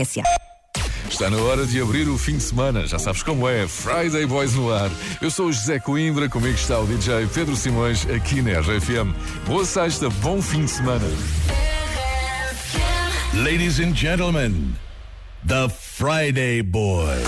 S.A. Está na hora de abrir o fim de semana, já sabes como é, Friday Boys no ar. Eu sou o José Coimbra, comigo está o DJ Pedro Simões, aqui na RFM. Boa sexta, bom fim de semana. Ladies and gentlemen, the Friday Boys.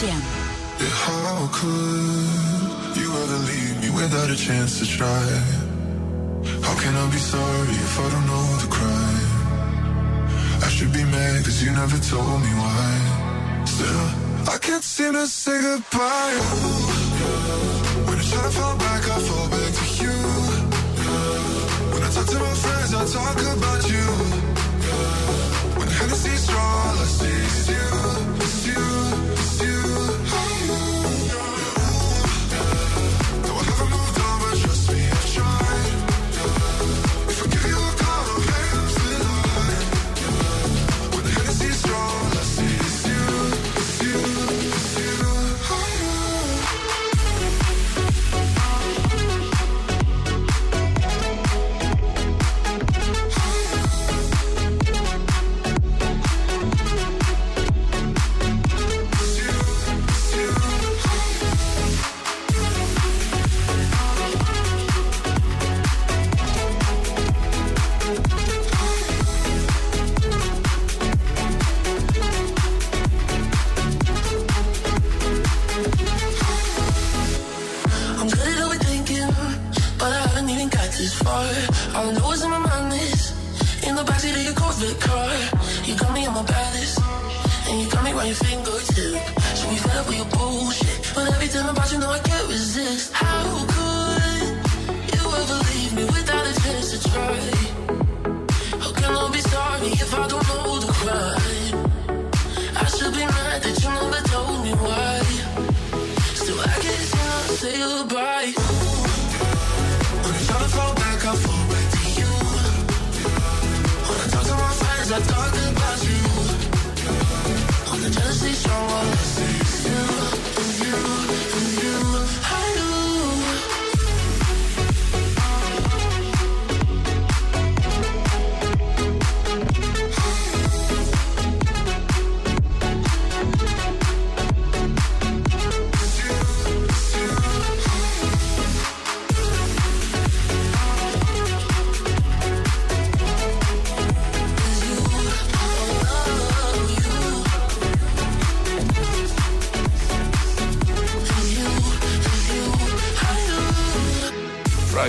RFM. How could you ever leave me without a chance to try? How can I be sorry if I don't know the crime? I should be mad cause you never told me why. Still, I can't seem to say goodbye.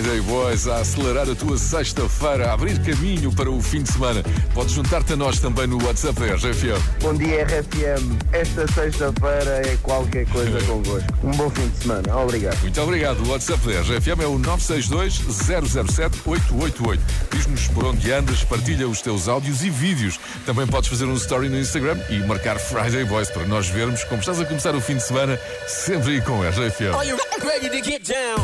Friday Boys a acelerar a tua sexta-feira, a abrir caminho para o fim de semana. Podes juntar-te a nós também no WhatsApp da RFM. Bom dia, RFM. Esta sexta-feira é qualquer coisa convosco. Um bom fim de semana. Obrigado. Muito obrigado. O WhatsApp da RFM é o 962-007-888. Diz-nos por onde andas, partilha os teus áudios e vídeos. Também podes fazer um story no Instagram e marcar Friday Boys para nós vermos como estás a começar o fim de semana, sempre aí com a RFM. Are you ready to get down?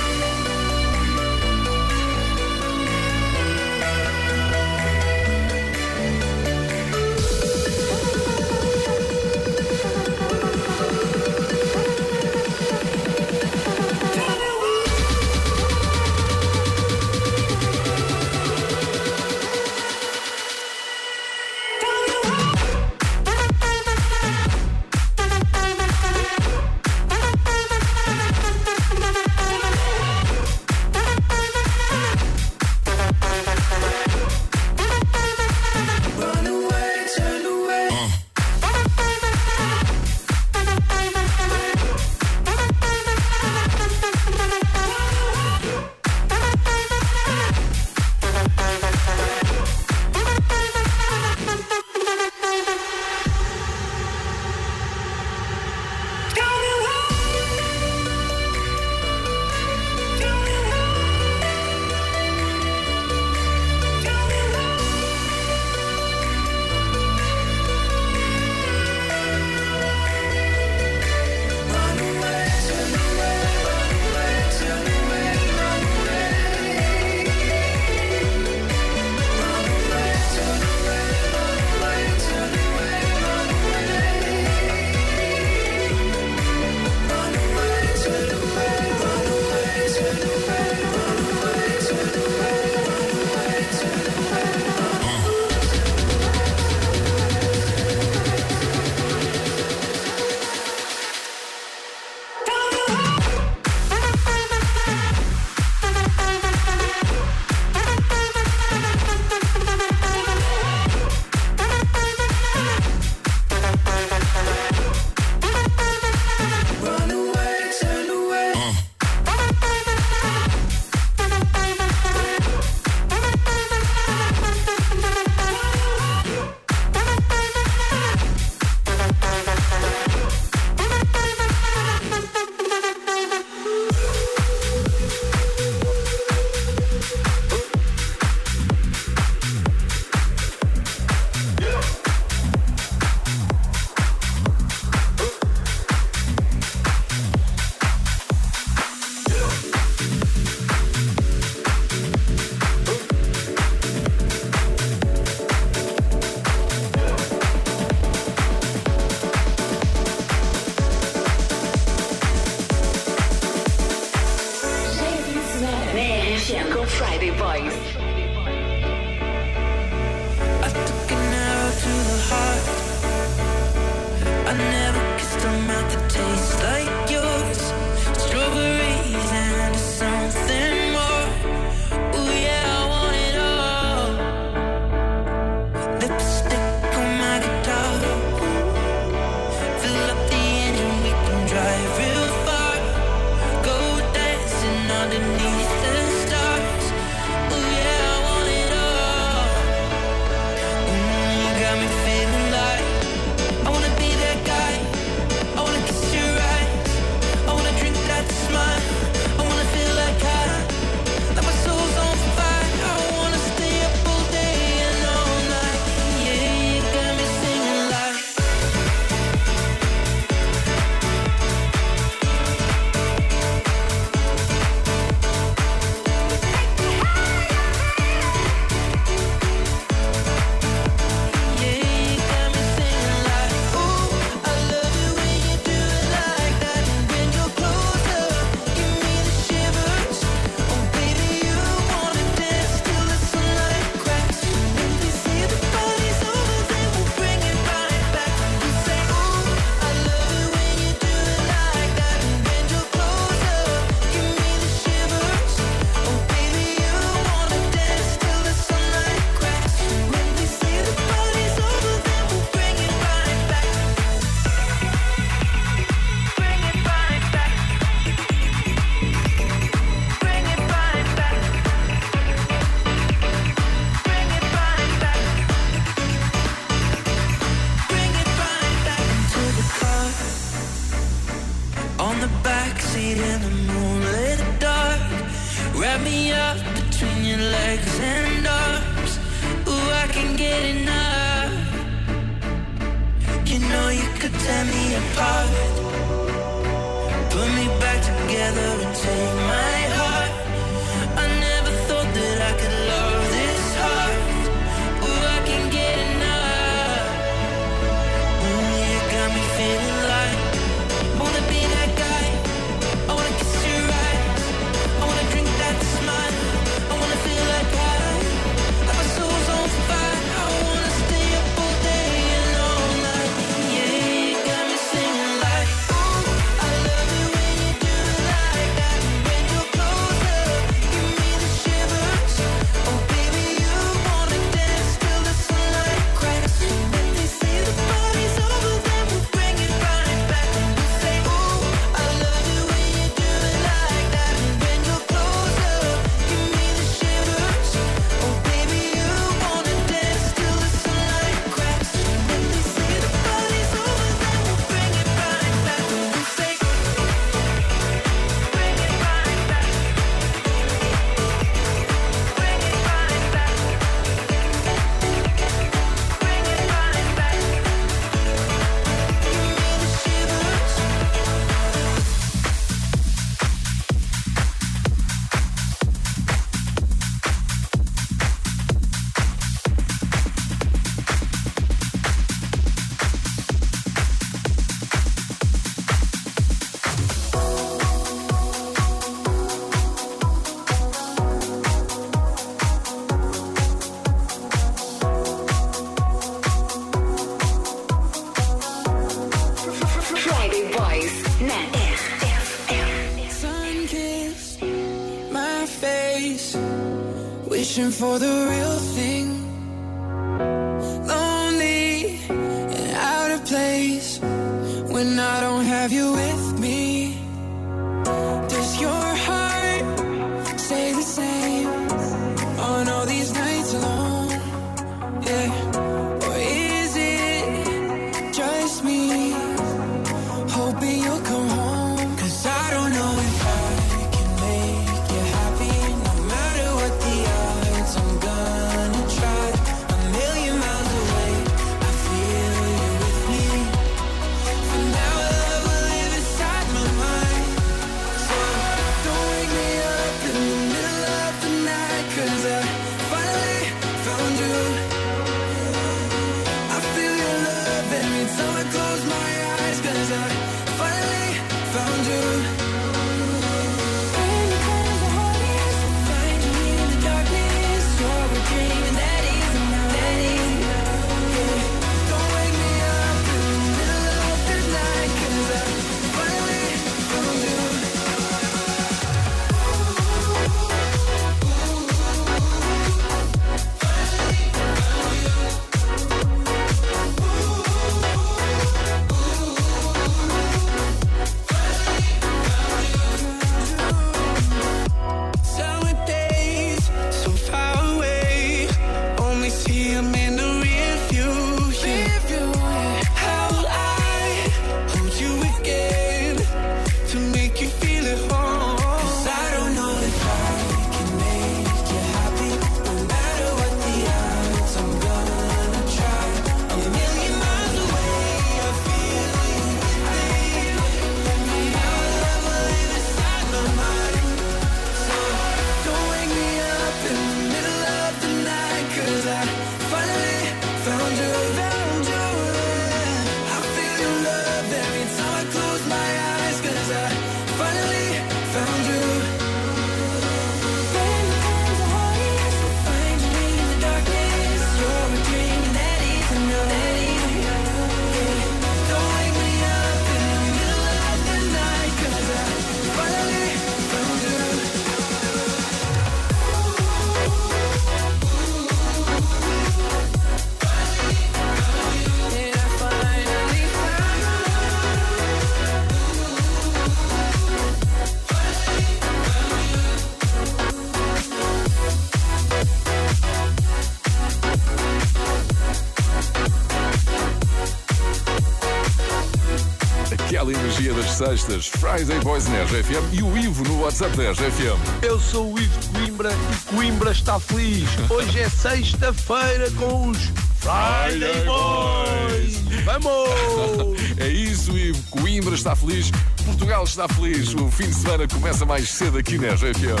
sextas, Friday Boys na RFM e o Ivo no WhatsApp da RFM. Eu sou o Ivo Coimbra e Coimbra está feliz. Hoje é sexta-feira com os Friday Boys. Vamos! é isso, Ivo. Coimbra está feliz, Portugal está feliz. O fim de semana começa mais cedo aqui na RFM.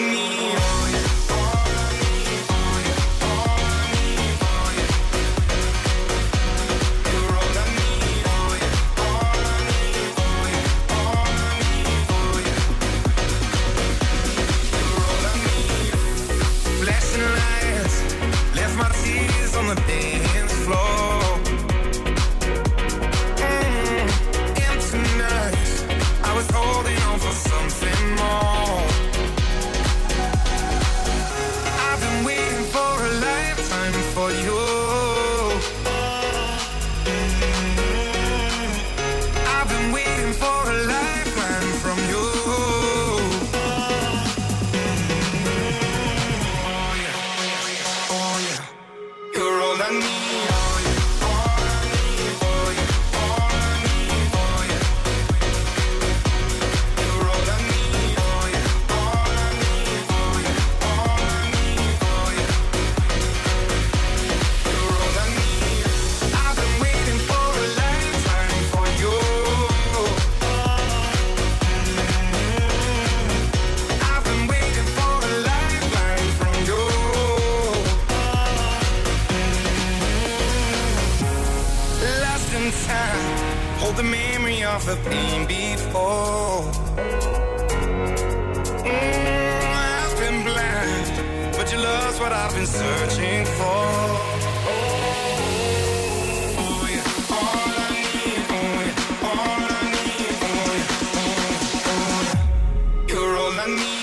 a. me.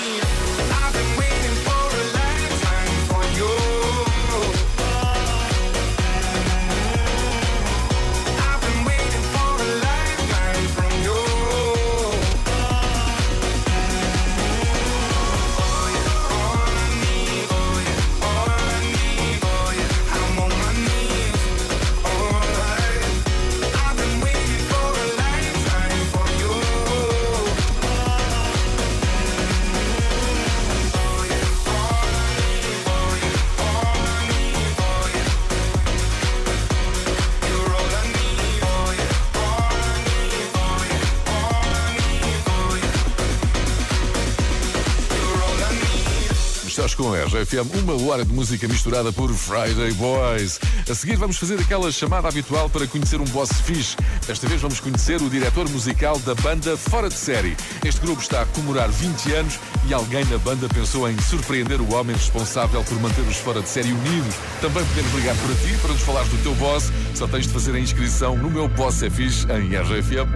Com a RFM, uma hora de música misturada por Friday Boys. A seguir vamos fazer aquela chamada habitual para conhecer um boss fixe. Desta vez vamos conhecer o diretor musical da banda Fora de Série. Este grupo está a comemorar 20 anos e alguém na banda pensou em surpreender o homem responsável por manter os Fora de Série unidos. Também podemos ligar para ti para nos falares do teu boss. Só tens de fazer a inscrição no meu boss é fixe em rfm.sap.pt.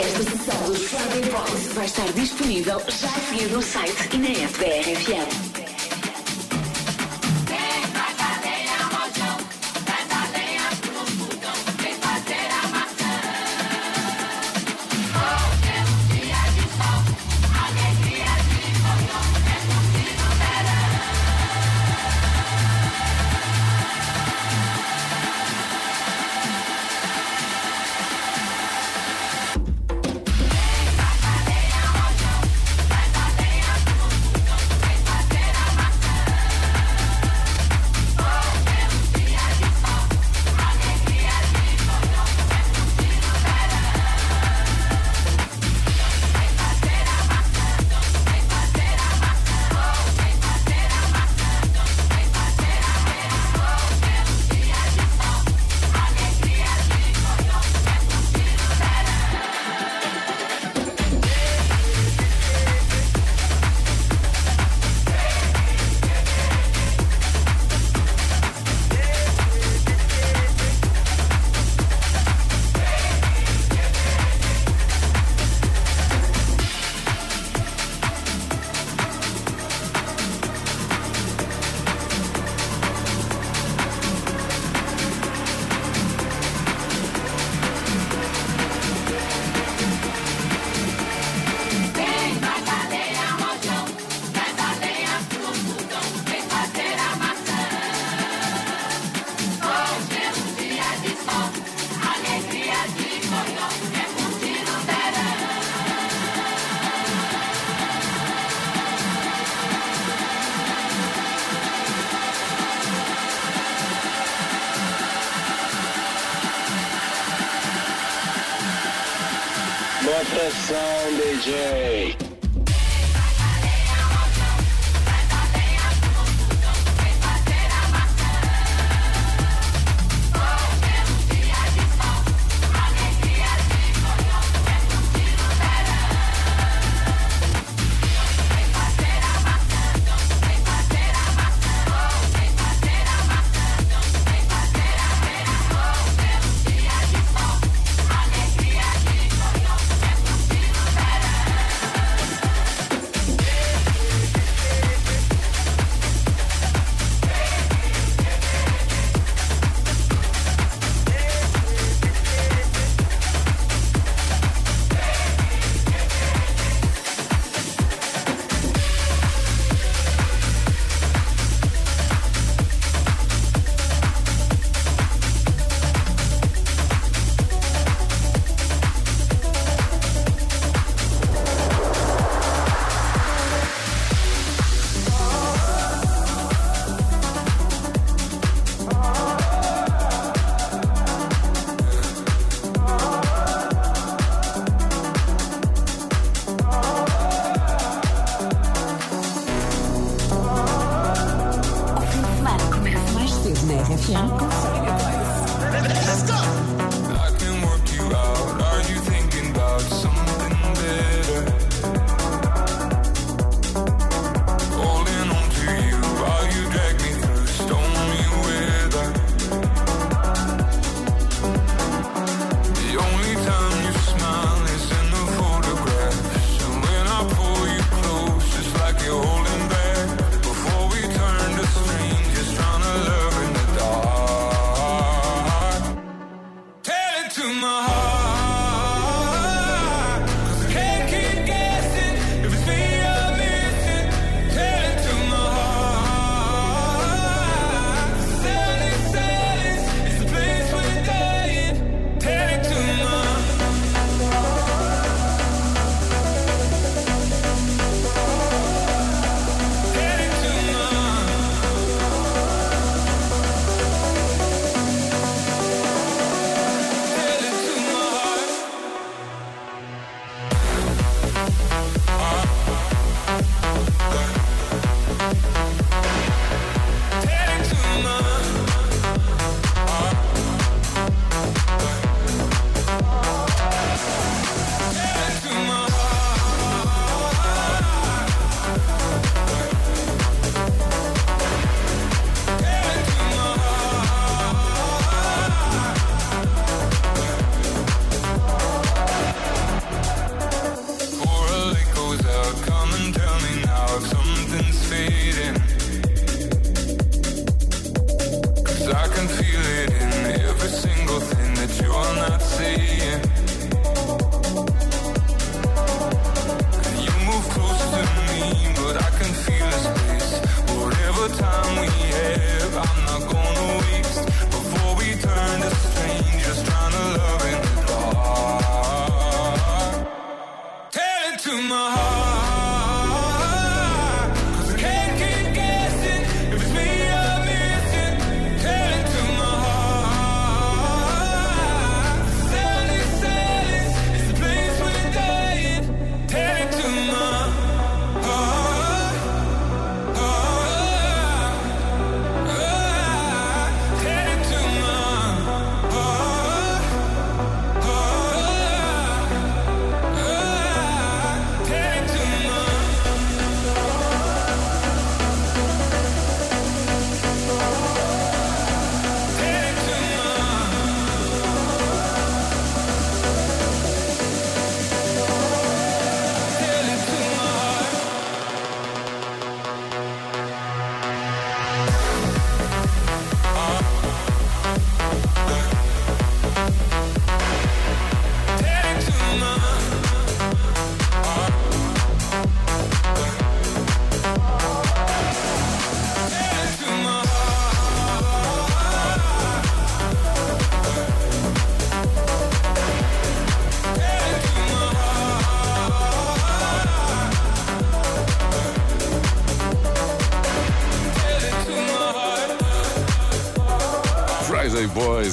Esta sessão dos Friday Boys vai estar disponível já a seguir no site e na app da RFM.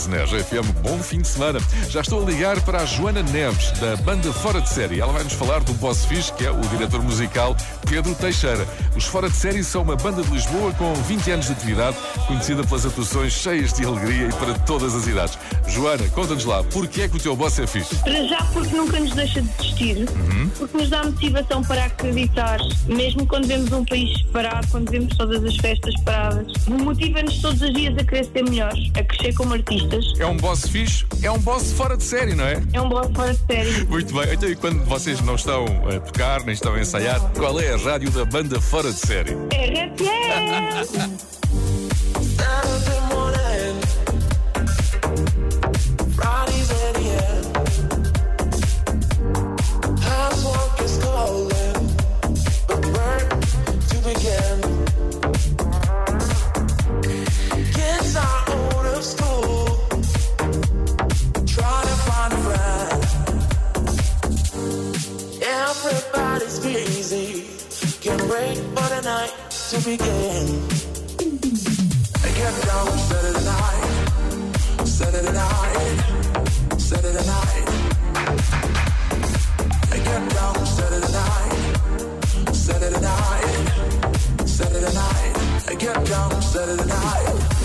Na RFM. Bom fim de semana. Já estou a ligar para a Joana Neves, da banda Fora de Série. Ela vai nos falar do Boss Fish, que é o diretor musical Pedro Teixeira. Os Fora de Série são uma banda de Lisboa com 20 anos de atividade, conhecida pelas atuações cheias de alegria e para todas as idades. Joana, conta-nos lá, porquê é que o teu boss é fixe? Para já porque nunca nos deixa de desistir, porque nos dá motivação para acreditar, mesmo quando vemos um país parado, quando vemos todas as festas paradas. Motiva-nos todos os dias a querer ser melhores, a crescer como artistas. É um boss fixe, é um boss fora de série, não é? É um boss fora de série. Muito bem, então e quando vocês não estão a tocar, nem estão a ensaiar, qual é a rádio da banda fora de série? RFM! to begin. I get down Saturday night, Saturday night, Saturday night. I get down Saturday night, Saturday night, Saturday night. I get down Saturday night.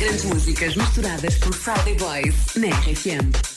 Grandes músicas misturadas por Friday Boys na RFM.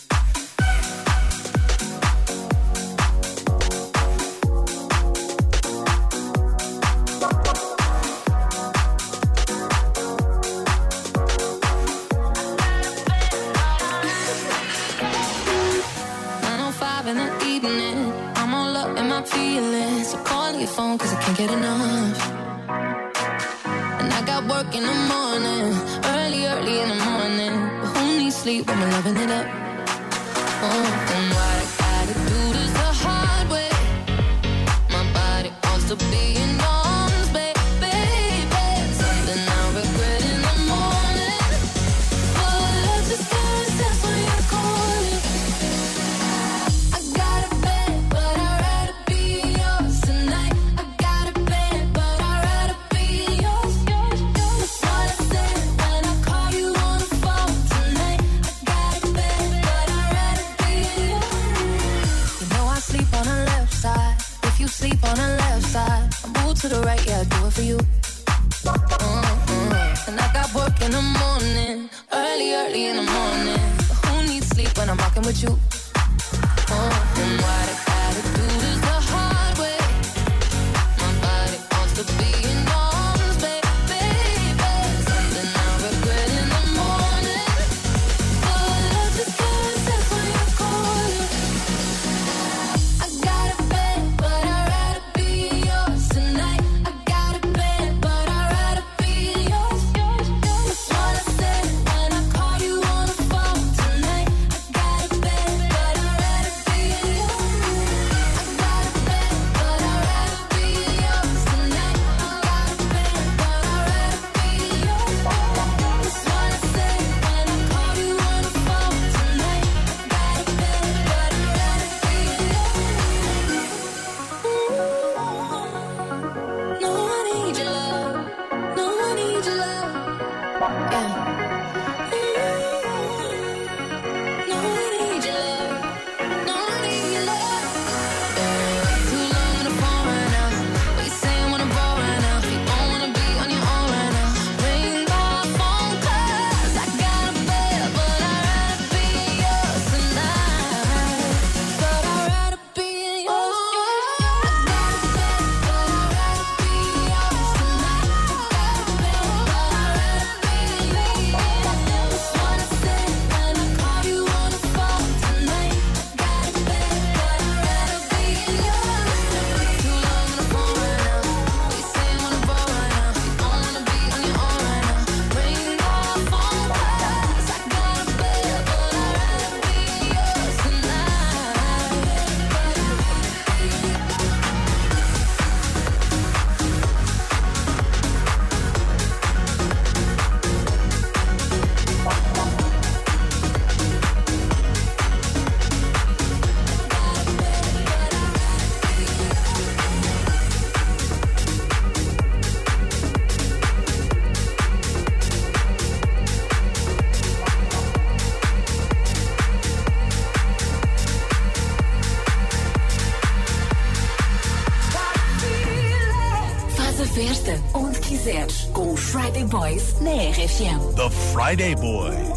Boys na RFM. The Friday Boys.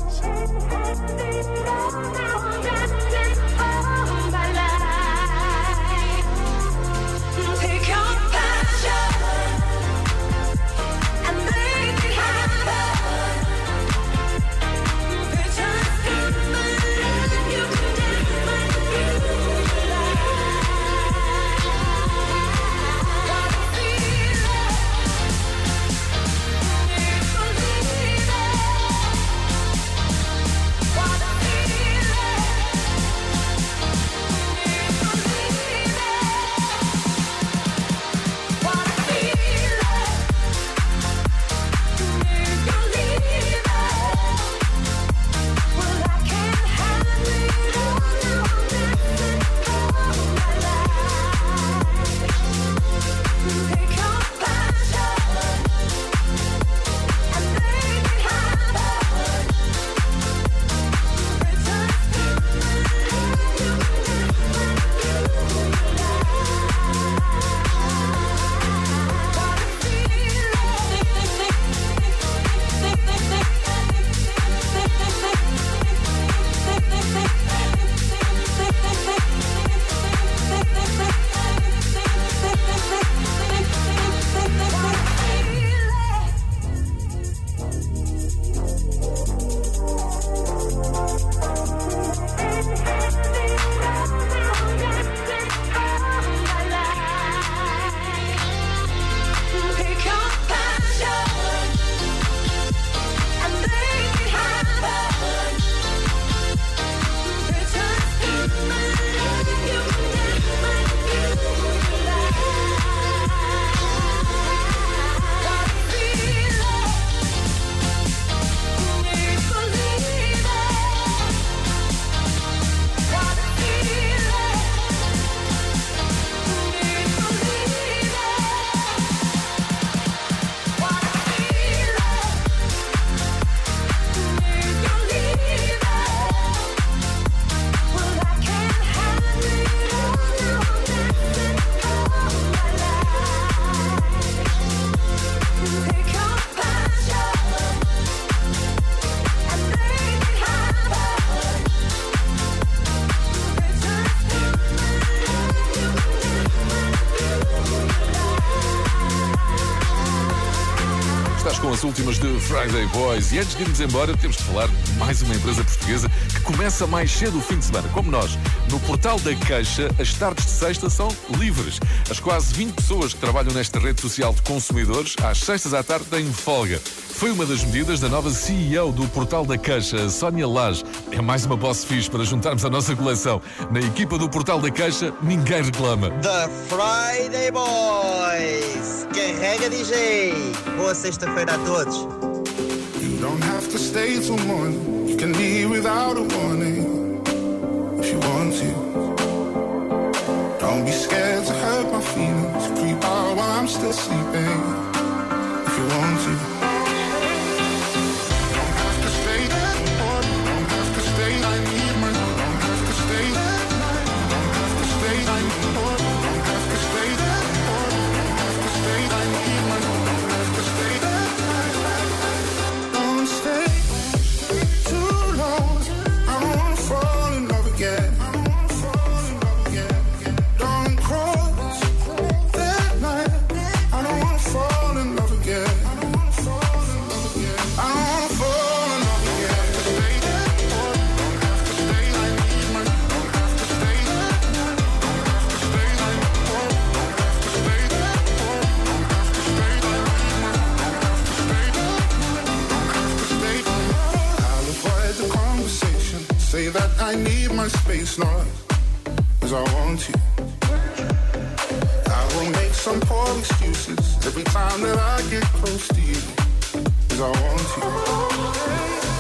Últimas de Friday Boys. E antes de irmos embora, temos de falar de mais uma empresa portuguesa que começa mais cedo o fim de semana, como nós. No portal da Queixa, as tardes de sexta são livres. As quase 20 pessoas que trabalham nesta rede social de consumidores, às sextas à tarde, têm folga. Foi uma das medidas da nova CEO do portal da Queixa, a Sónia Lage. É mais uma boss fixe para juntarmos a nossa coleção. Na equipa do portal da Queixa, ninguém reclama. The Friday Boys! Carrega DJ! Boa sexta-feira a todos! You don't have to stay till morning. You can leave without a warning if you want to. Don't be scared to hurt my feelings. Creep out while I'm still sleeping if you want to. Need my not I want to. I will make some poor excuses every time that I get close to you, as I want to.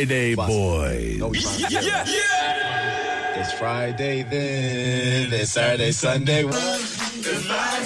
Friday, boys. Yeah, yeah. It's Friday then. It's Saturday, Sunday. It's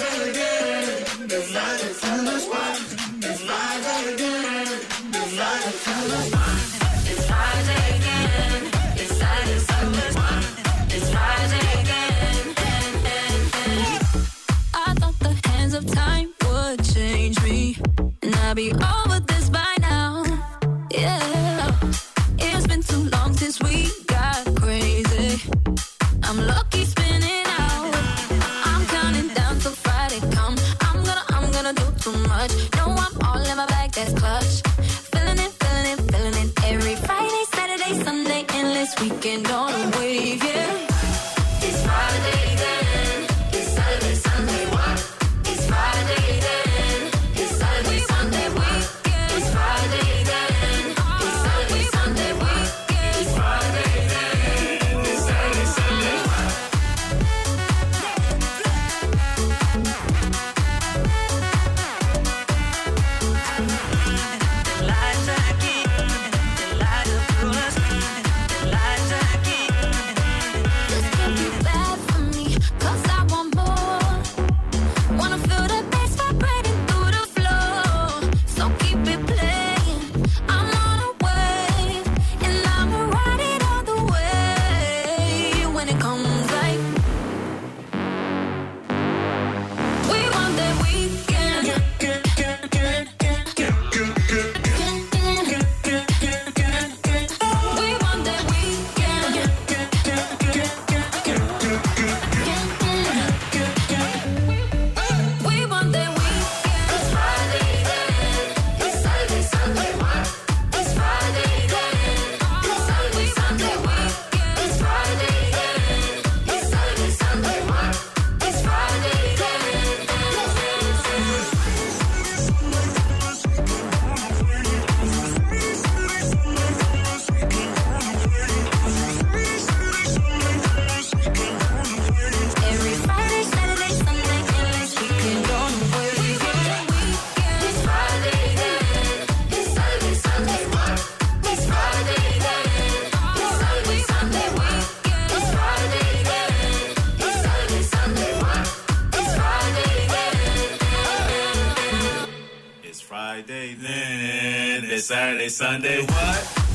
Sunday what?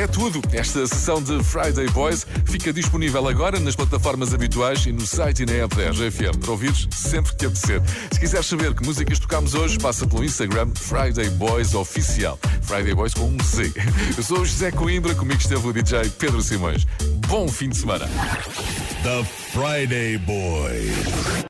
É tudo. Esta sessão de Friday Boys fica disponível agora nas plataformas habituais e no site e na app da RGFM para ouvires sempre que apetecer. Se quiseres saber que músicas tocamos hoje, passa pelo Instagram Friday Boys Oficial. Friday Boys com um Z. Eu sou o José Coimbra, comigo esteve o DJ Pedro Simões. Bom fim de semana. The Friday Boys.